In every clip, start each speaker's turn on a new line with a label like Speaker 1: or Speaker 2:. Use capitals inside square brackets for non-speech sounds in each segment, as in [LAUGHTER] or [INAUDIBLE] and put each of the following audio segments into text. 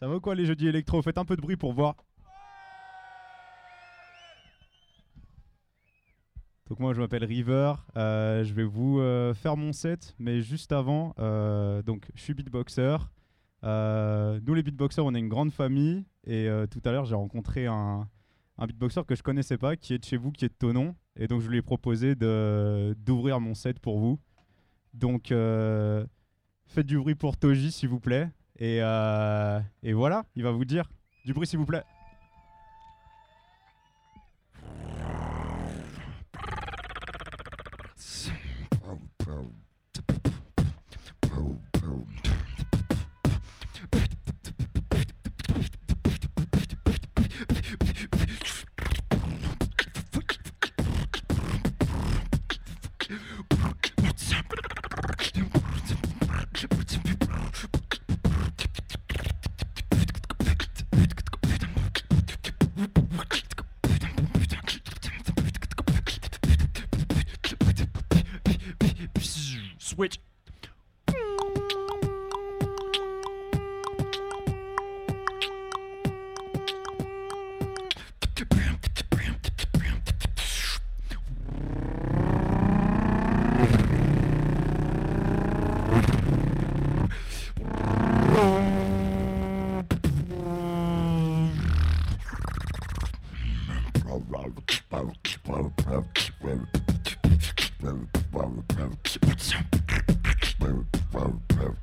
Speaker 1: Ça ou quoi les jeudis électro? Faites un peu de bruit pour voir. Donc moi je m'appelle River, euh, je vais vous euh, faire mon set, mais juste avant, euh, donc je suis beatboxer. Nous les beatboxers on est une grande famille et tout à l'heure j'ai rencontré un, un beatboxer que je connaissais pas, qui est de chez vous, qui est de Tonon, et donc je lui ai proposé d'ouvrir mon set pour vous. Donc faites du bruit pour Toji s'il vous plaît, et, euh, et voilà, il va vous dire du bruit s'il vous plaît.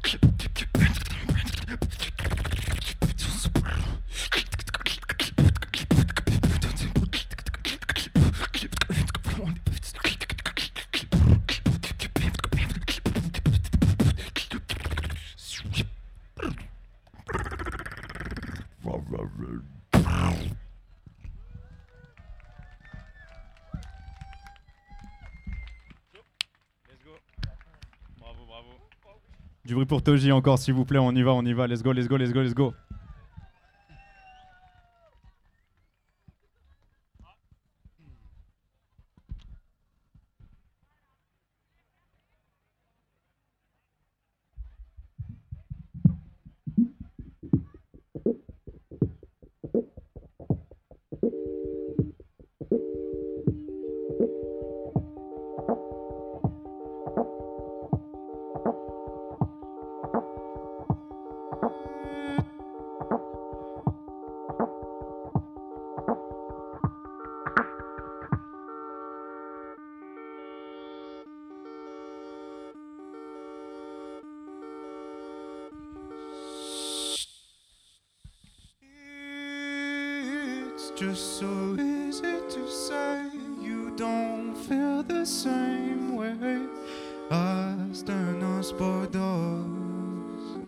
Speaker 1: Keep pour Toji encore s'il vous plaît, on y va, on y va, let's go, let's go, let's go, let's go.
Speaker 2: Just so easy to say you don't feel the same way as the boy does.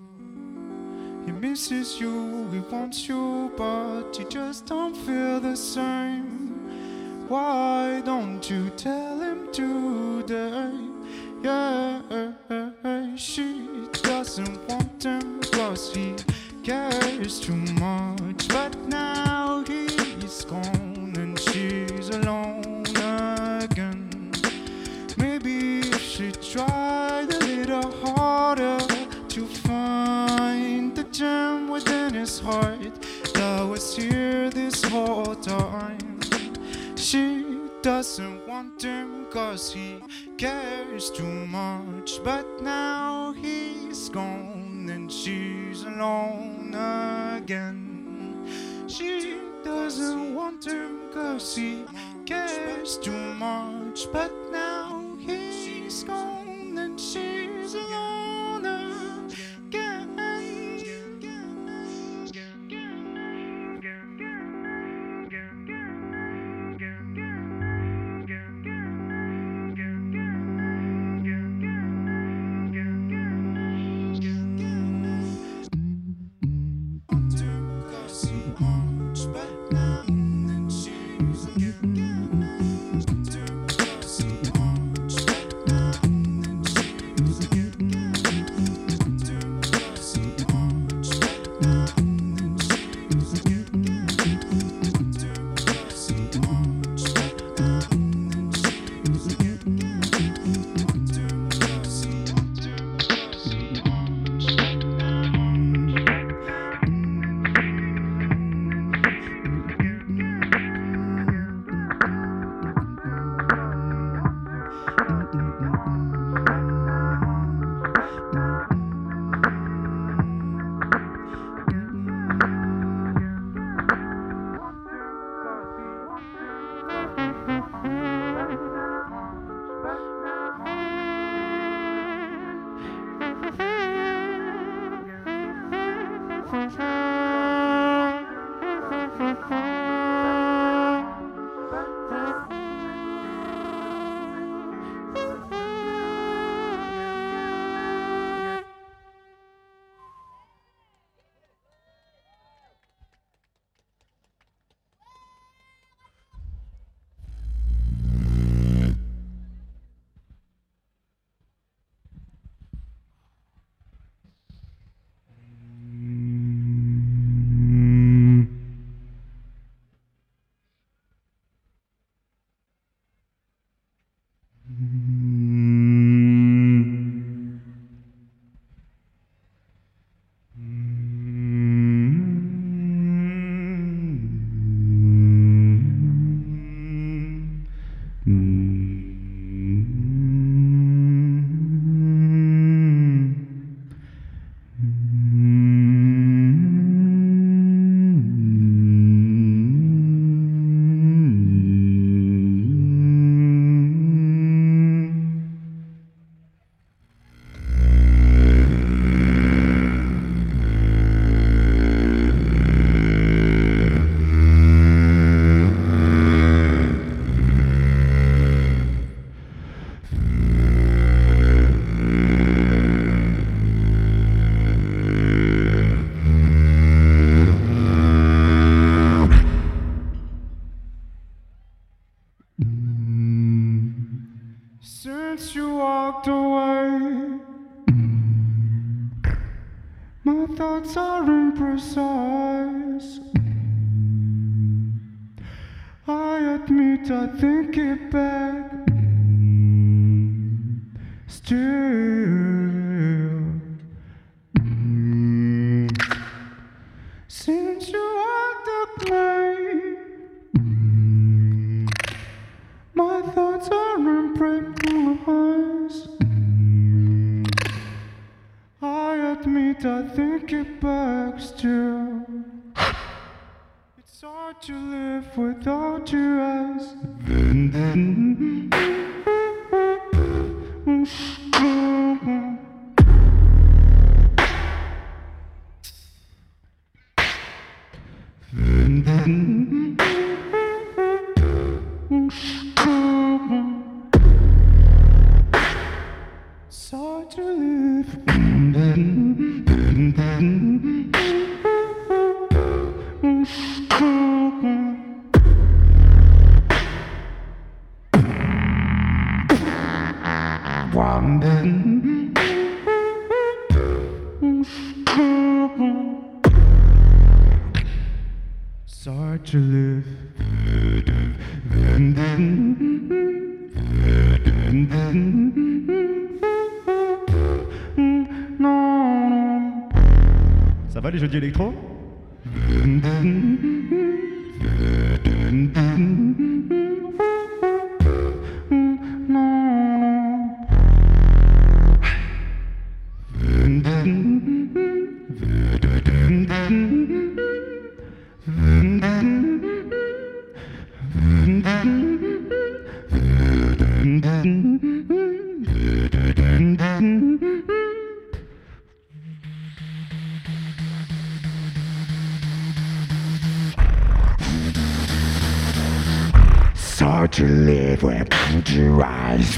Speaker 2: He misses you, he wants you, but you just don't feel the same. Why don't you tell him today? Yeah, she doesn't want him cause he cares too much. Doesn't want him cause he cares too much. But now he's gone and she's alone again. She doesn't want him cause he cares too much. But now he's gone and she's alone imprecise. I admit I think it back still. It's hard to live without you as. Start to live
Speaker 3: where your eyes.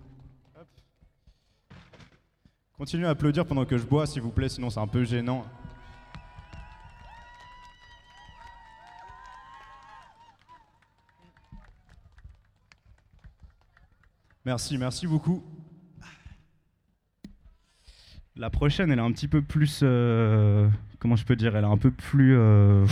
Speaker 2: Continuez à applaudir pendant que je bois, s'il vous plaît, sinon c'est un peu gênant. Merci, merci beaucoup. La prochaine, elle est un petit peu plus. euh, comment je peux dire Elle est un peu plus. euh,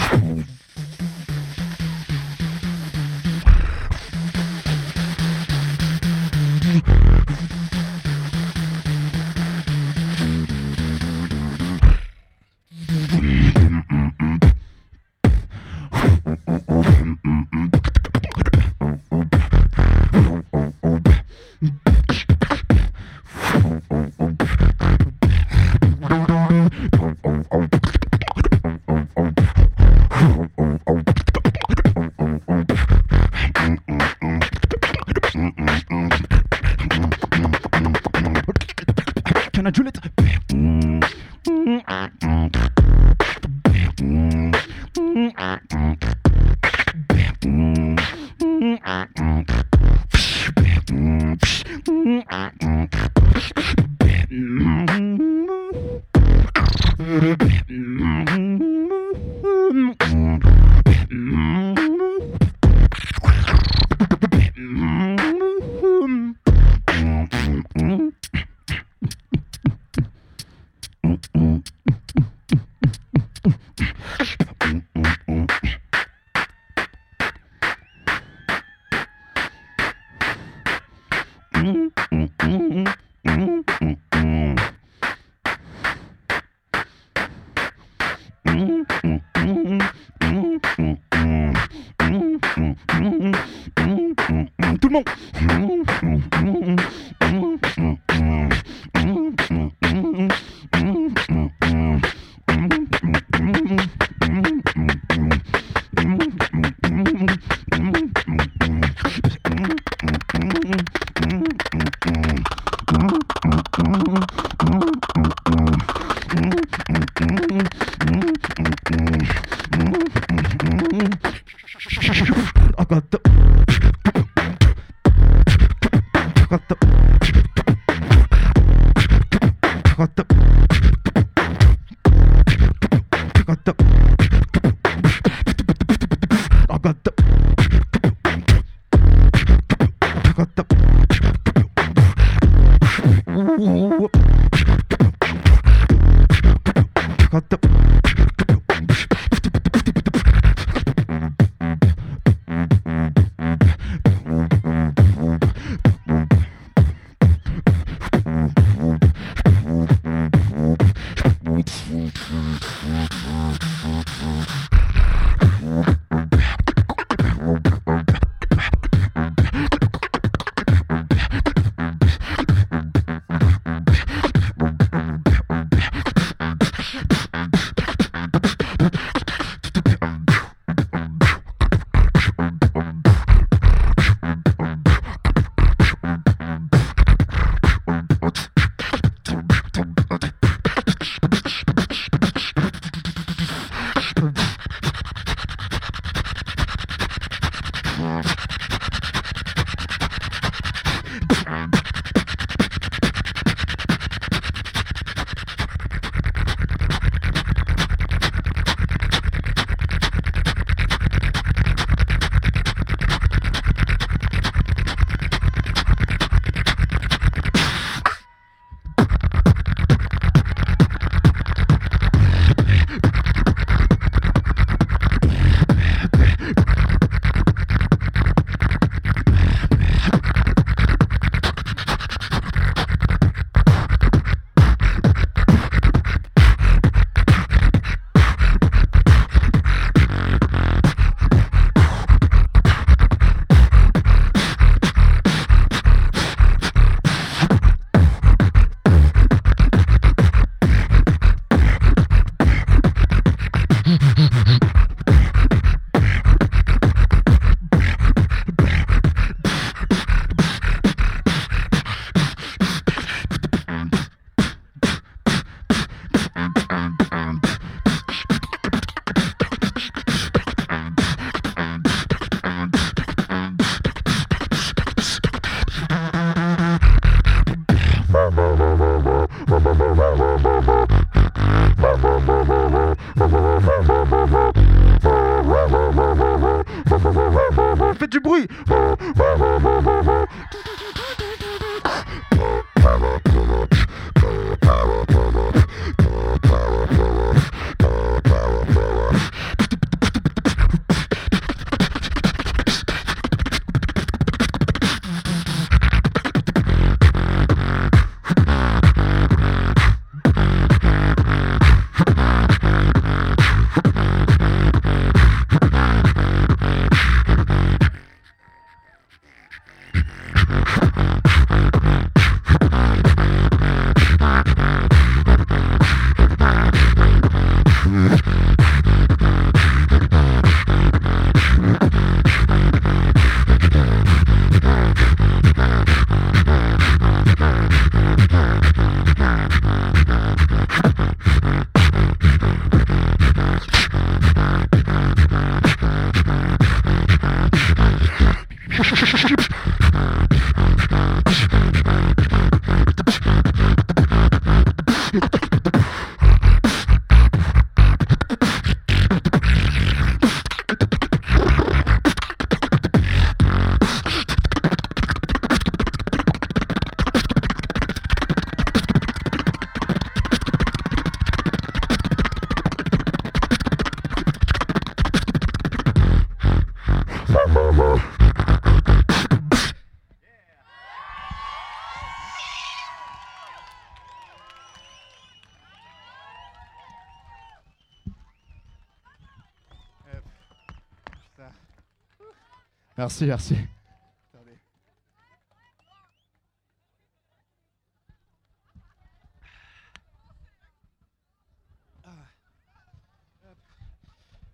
Speaker 1: Merci, merci.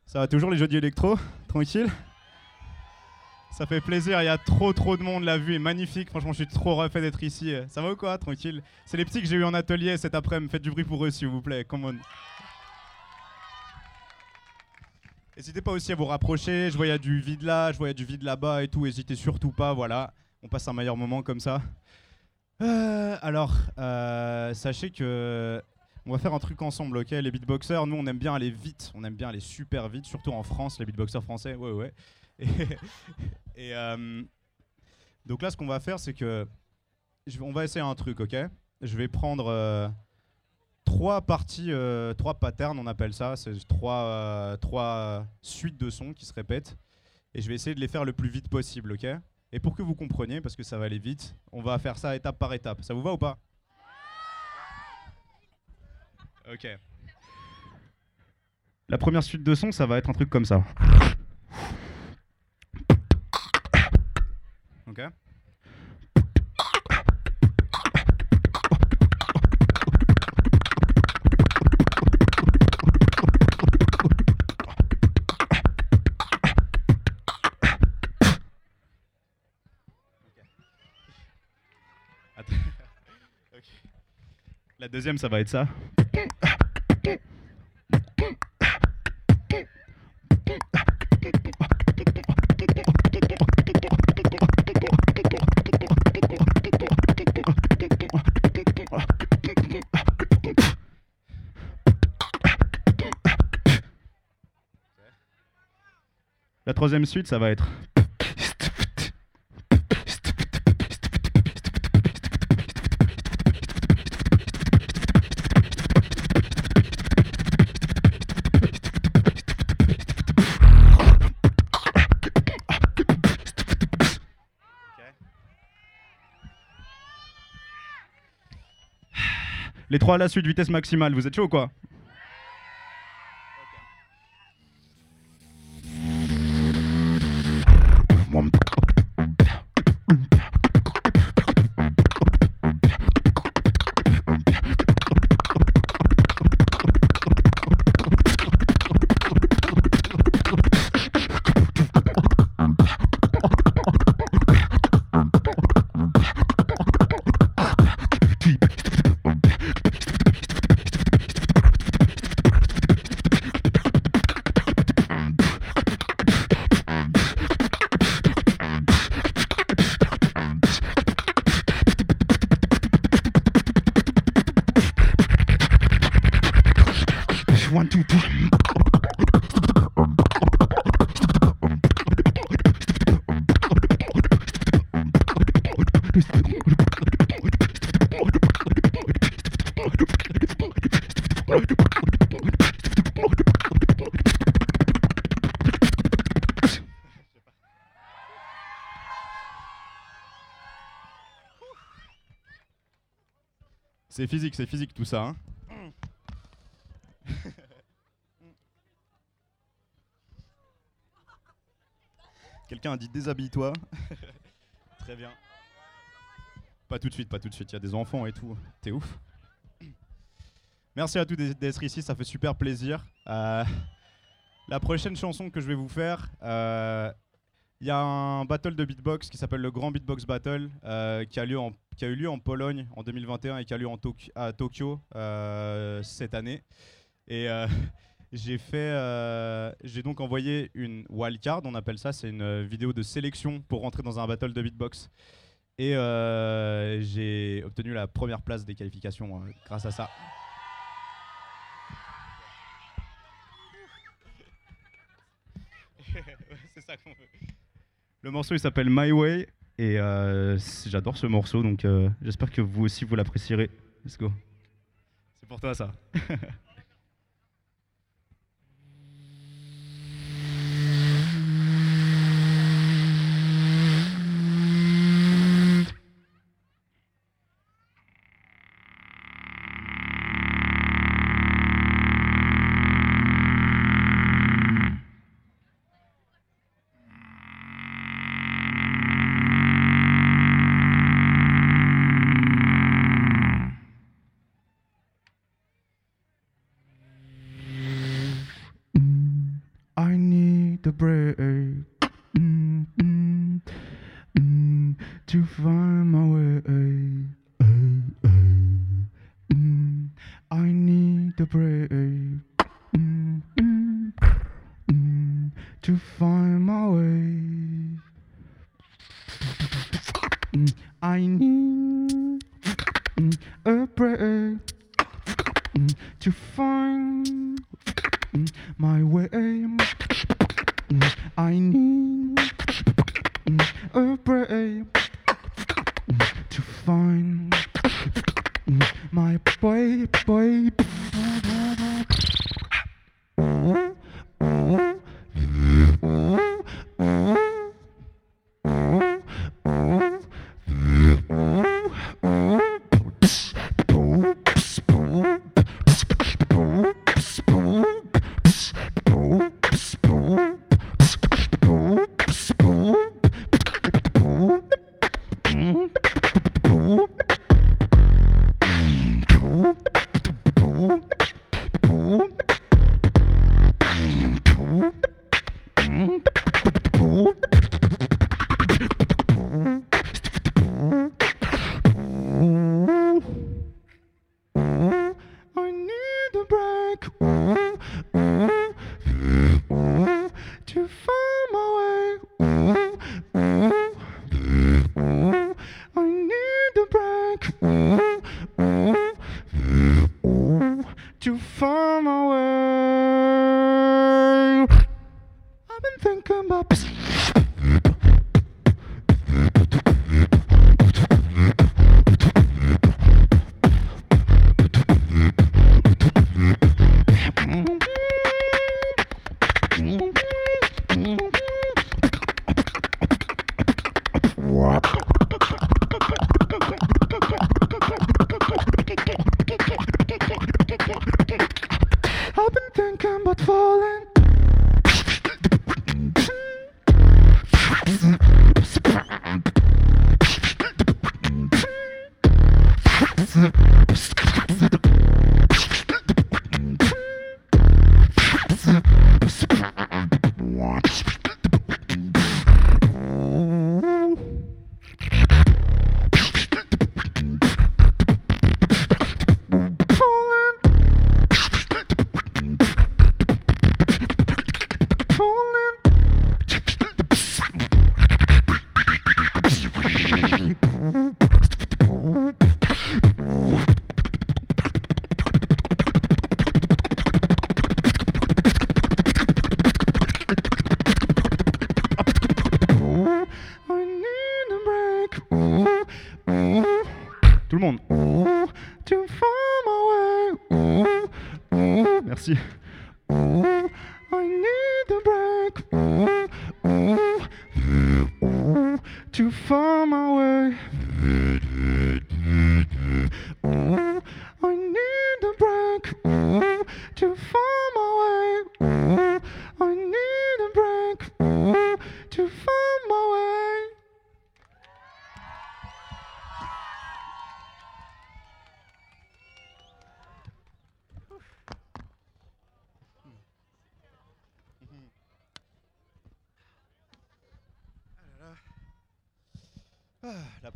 Speaker 1: Ça va toujours les jeudis électro Tranquille? Ça fait plaisir, il y a trop trop de monde, la vue est magnifique, franchement je suis trop refait d'être ici. Ça va ou quoi? Tranquille. C'est les petits que j'ai eu en atelier cet après-midi, faites du bruit pour eux s'il vous plaît, come on. N'hésitez pas aussi à vous rapprocher, je vois du vide là, je vois du vide là-bas et tout, n'hésitez surtout pas, voilà. On passe un meilleur moment comme ça. Euh, alors, euh, sachez que on va faire un truc ensemble, ok? Les beatboxers, nous on aime bien aller vite, on aime bien aller super vite, surtout en France, les beatboxers français, ouais ouais. Et, [LAUGHS] euh, donc là, ce qu'on va faire, c'est que on va essayer un truc, ok? Je vais prendre trois parties, euh, trois patterns, on appelle ça, c'est trois, euh, trois suites de sons qui se répètent, et je vais essayer de les faire le plus vite possible, ok? Et pour que vous compreniez, parce que ça va aller vite, on va faire ça étape par étape. Ça vous va ou pas? Ok. La première suite de sons, ça va être un truc comme ça. Ok? Deuxième, ça va être ça. La troisième suite, ça va être. Les trois à la suite, vitesse maximale, vous êtes chaud ou quoi? one, two.
Speaker 2: C'est physique, c'est physique tout ça. Hein Quelqu'un a dit déshabille-toi. [LAUGHS] Très bien. Pas tout de suite, pas tout de suite. Il y a des enfants et tout. T'es ouf. Merci à tous d'être ici, ça fait super plaisir. Euh, la prochaine chanson que je vais vous faire, euh, il y a un battle de beatbox qui s'appelle le Grand Beatbox Battle euh, qui, a eu lieu en Pologne en 2021 et qui a lieu à Tokyo cette année. Et j'ai fait, euh, j'ai donc envoyé une wildcard, on appelle ça, c'est une euh, vidéo de sélection pour rentrer dans un battle de beatbox. Et euh, j'ai obtenu la première place des qualifications euh, grâce à ça. [LAUGHS] c'est ça qu'on veut. Le morceau il s'appelle My Way et euh, j'adore ce morceau donc euh, j'espère que vous aussi vous l'apprécierez. Let's go. C'est pour toi ça. [LAUGHS]
Speaker 1: Mm-hmm.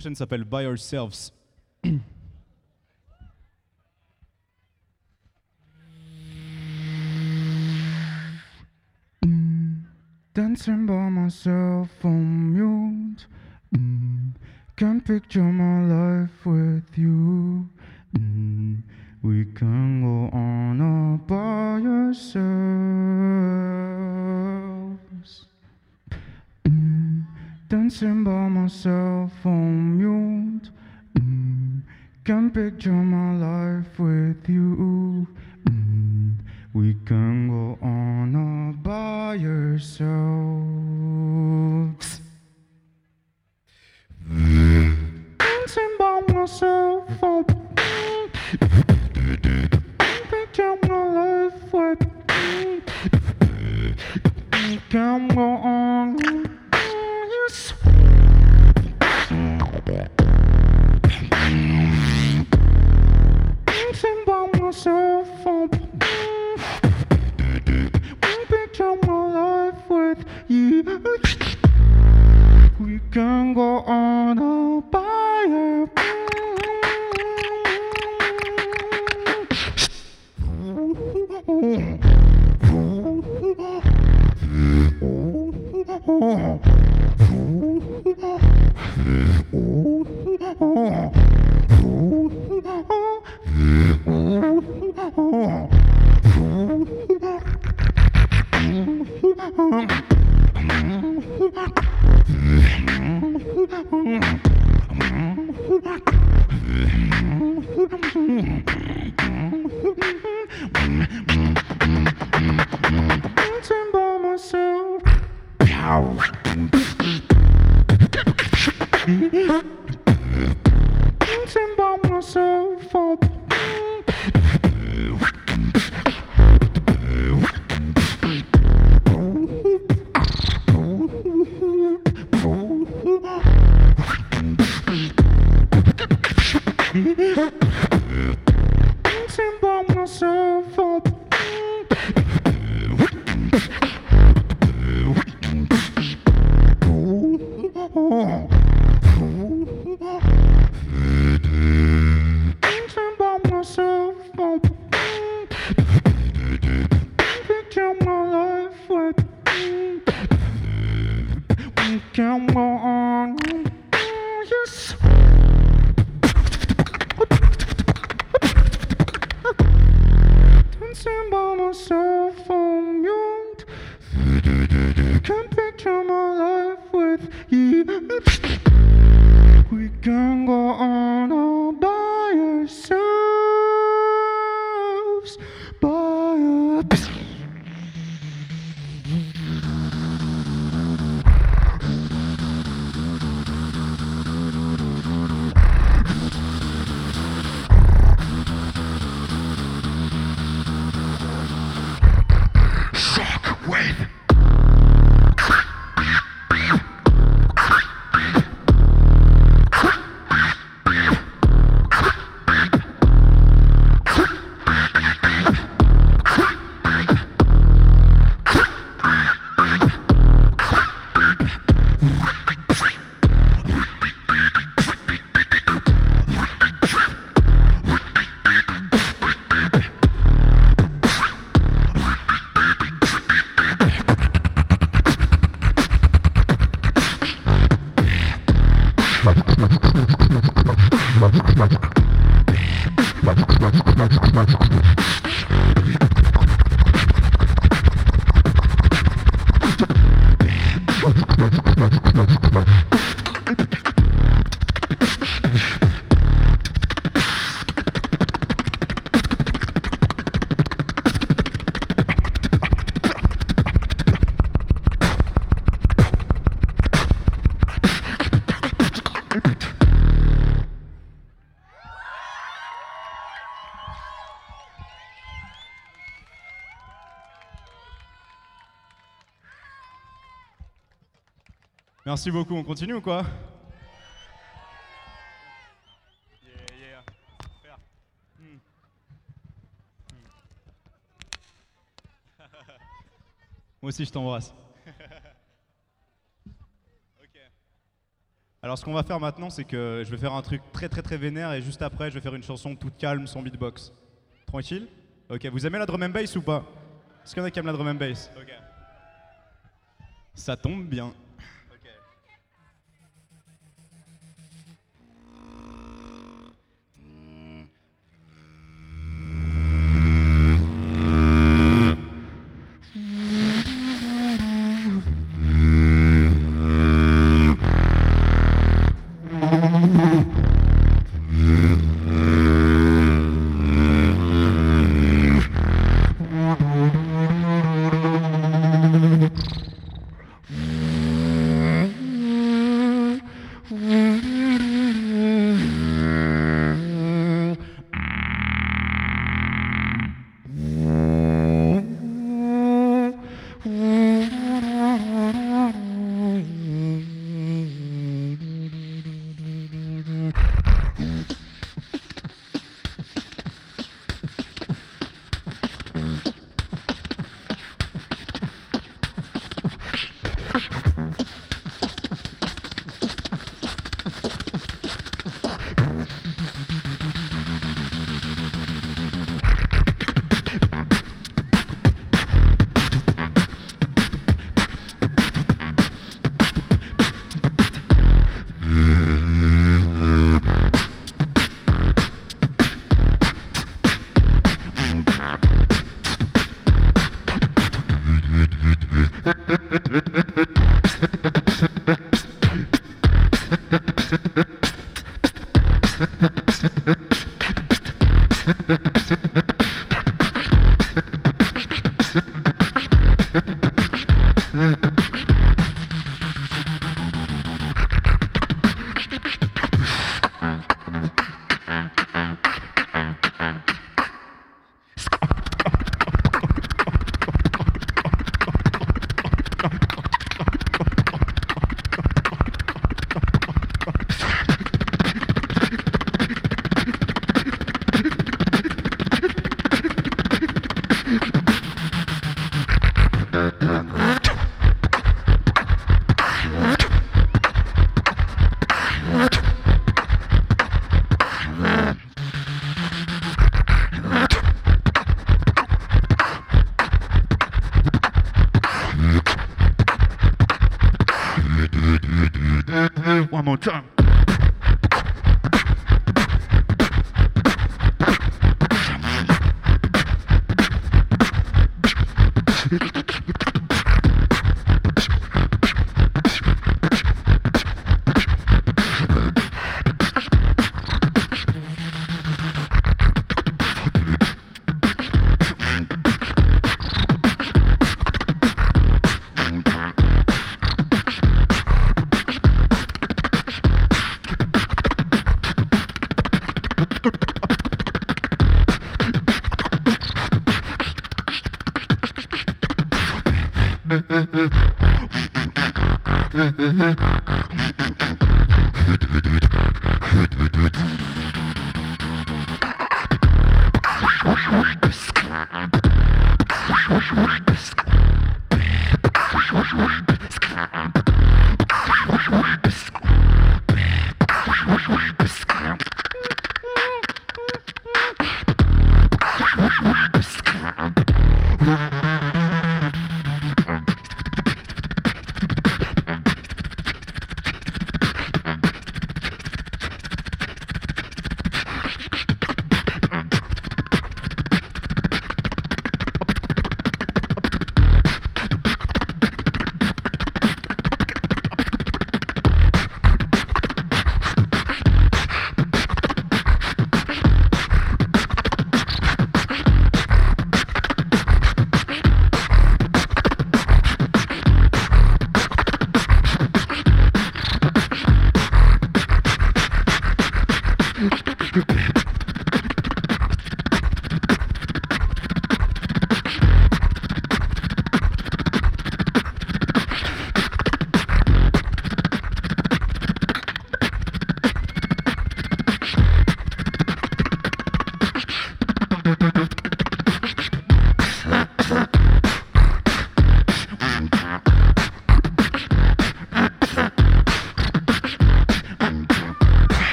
Speaker 1: Prochaine s'appelle By Ourselves.
Speaker 2: Dancing by myself on mute. Mm, Can't picture my life with you. Mm, We can go on all by ourselves. Dancing by myself on mute. Mm, Can't picture my life with you. Mm, We can go on all by ourselves. Dancing by myself on mute. Picture my life with We can go on Dancing by myself Picture my life with you. We can go on a by Dancing [LAUGHS]
Speaker 1: Merci beaucoup, on continue ou quoi. Moi aussi je t'embrasse. [LAUGHS] Alors ce qu'on va faire maintenant, c'est que je vais faire un truc très très très vénère et juste après, je vais faire une chanson toute calme, sans beatbox. Tranquille Ok, vous aimez la drum and bass ou pas? Est-ce qu'il y en a qui aiment la drum and bass? Ça tombe bien.
Speaker 3: はもうジャン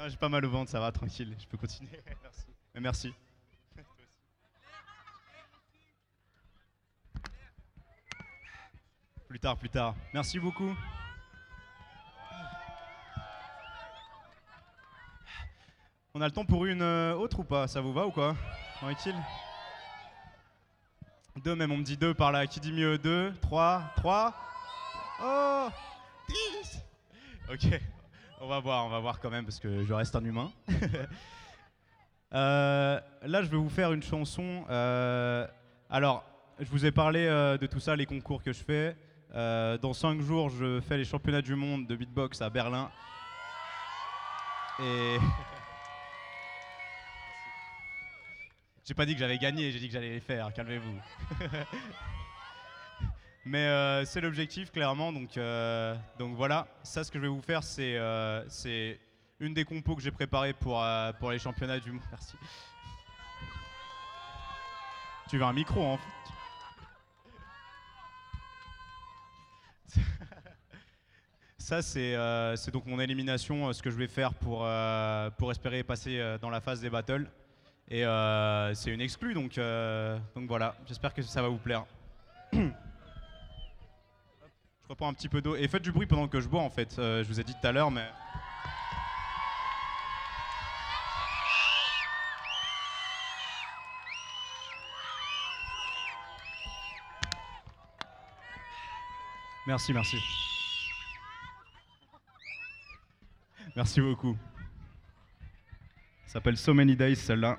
Speaker 2: Non, j'ai pas mal au ventre, ça va, tranquille, je peux continuer. [LAUGHS] merci. Merci. [LAUGHS] Plus tard, plus tard. Merci beaucoup. On a le temps pour une euh, autre ou pas? Ça vous va ou quoi? Tranquille Deux même, on me dit deux par là. Qui dit mieux? Deux, trois, trois Oh Dix Ok, on va voir, on va voir quand même parce que je reste un humain. [LAUGHS] Euh, là, je vais vous faire une chanson. euh, alors, je vous ai parlé euh, de tout ça, les concours que je fais. Dans cinq jours, je fais les championnats du monde de beatbox à Berlin. Et. [LAUGHS] J'ai pas dit que j'avais gagné, j'ai dit que j'allais les faire, calmez-vous. [LAUGHS] Mais euh, c'est l'objectif, clairement. Donc, euh, donc voilà, ça, ce que je vais vous faire, c'est euh, une des compos que j'ai préparées pour, euh, pour les championnats du monde. [LAUGHS] Merci. Tu veux un micro, en fait? [LAUGHS] Ça, c'est donc mon élimination, ce que je vais faire pour, pour espérer passer dans la phase des battles. Et c'est une exclue, donc, donc voilà, j'espère que ça va vous plaire. [CLEARS THROAT] reprends un petit peu d'eau. Et faites du bruit pendant que je bois, en fait. Euh, je vous ai dit tout à l'heure, mais... Merci, merci. Merci beaucoup. Ça s'appelle So Many Days, celle-là.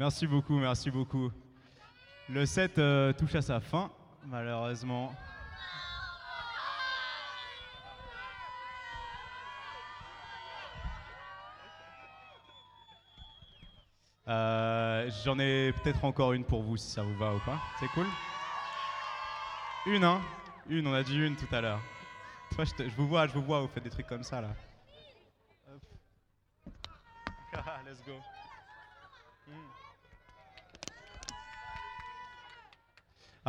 Speaker 2: Merci beaucoup, merci beaucoup. Le set euh, touche à sa fin, malheureusement.
Speaker 1: Euh, j'en ai peut-être encore une pour vous si ça vous va ou pas. C'est cool? Une, hein? Une, on a dit une tout à l'heure. Toi, je, je, vous vois, je vous vois, vous faites des trucs comme ça là. [LAUGHS] Let's go.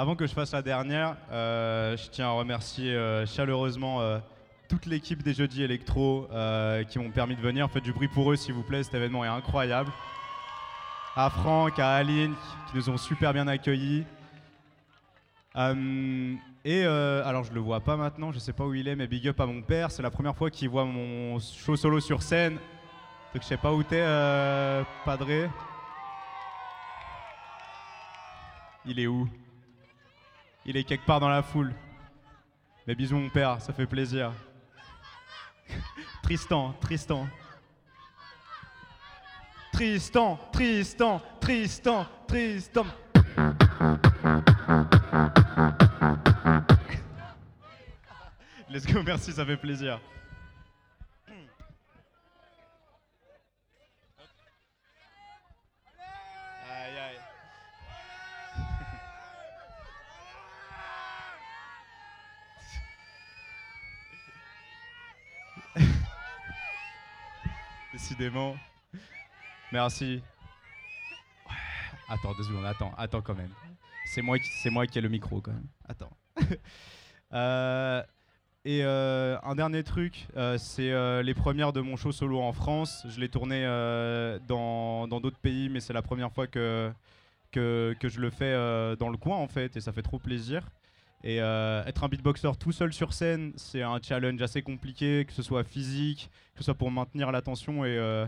Speaker 1: Avant que je fasse la dernière, euh, je tiens à remercier euh, chaleureusement euh, toute l'équipe des Jeudis Electro qui m'ont permis de venir. Faites du bruit pour eux, s'il vous plaît, cet événement est incroyable. À Franck, à Aline, qui nous ont super bien accueillis. Et alors, je le vois pas maintenant, je sais pas où il est, mais big up à mon père. C'est la première fois qu'il voit mon show solo sur scène. Donc, je sais pas où t'es, Padré. Il est où? Il est quelque part dans la foule. Mais bisous, mon père, ça fait plaisir. Tristan, Tristan. Tristan, Tristan, Tristan, Tristan. Let's go, merci, ça fait plaisir. Merci. Attends deux secondes, attends, attends quand même. C'est moi, qui- ai le micro quand même. Attends. [LAUGHS] Euh, et euh, un dernier truc, euh, c'est les premières de mon show solo en France. Je l'ai tourné dans d'autres pays, mais c'est la première fois que, je le fais dans le coin en fait, et ça fait trop plaisir. Et euh, être un beatboxer tout seul sur scène, c'est un challenge assez compliqué, que ce soit physique, que ce soit pour maintenir l'attention. Et euh,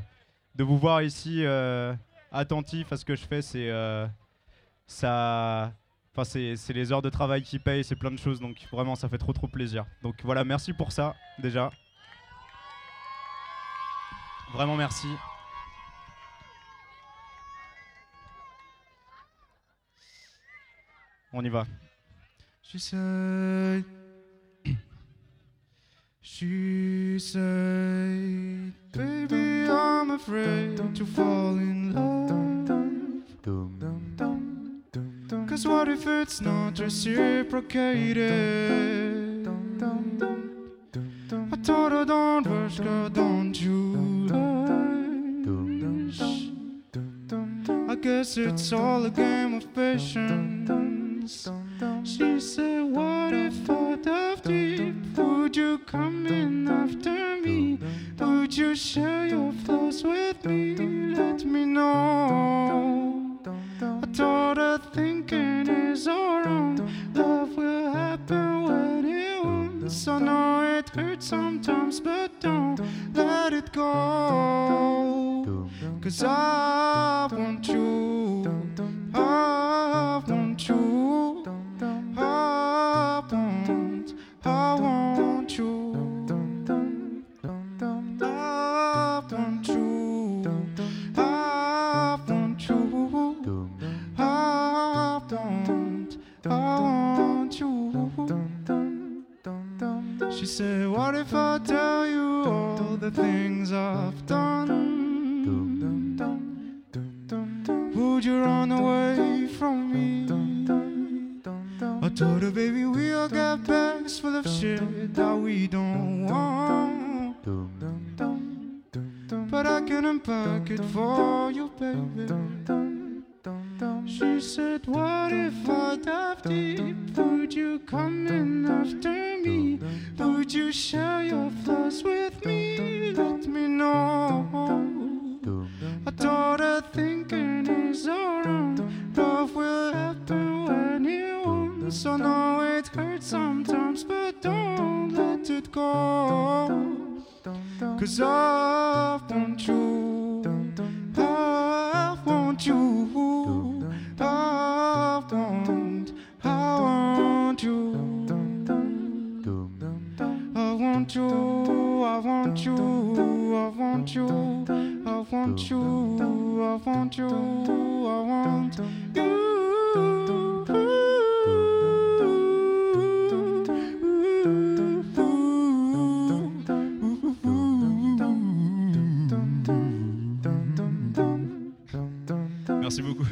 Speaker 1: de vous voir ici euh, attentif à ce que je fais, c'est euh, ça. C'est les heures de travail qui payent, c'est plein de choses, donc vraiment, ça fait trop trop plaisir. Donc voilà, merci pour ça, déjà. Vraiment merci. On y va.
Speaker 2: She said, She said, Baby, I'm afraid to fall in love. Cause what if it's not reciprocated? I told her, Don't rush, girl, don't you rush. I guess it's all a game of patience. But I can unpack it for you, baby. She said, What if I dive deep? Would you come in after me? Would you share your flaws with me? Let me know. I told her thinking is alright. Love will happen when it wants. So know it hurts sometimes, but don't let it go. Cause I want you. I want you. I want, I want you. I want you, I want you, I want you, I want you, I want you, I want you.
Speaker 1: Merci beaucoup.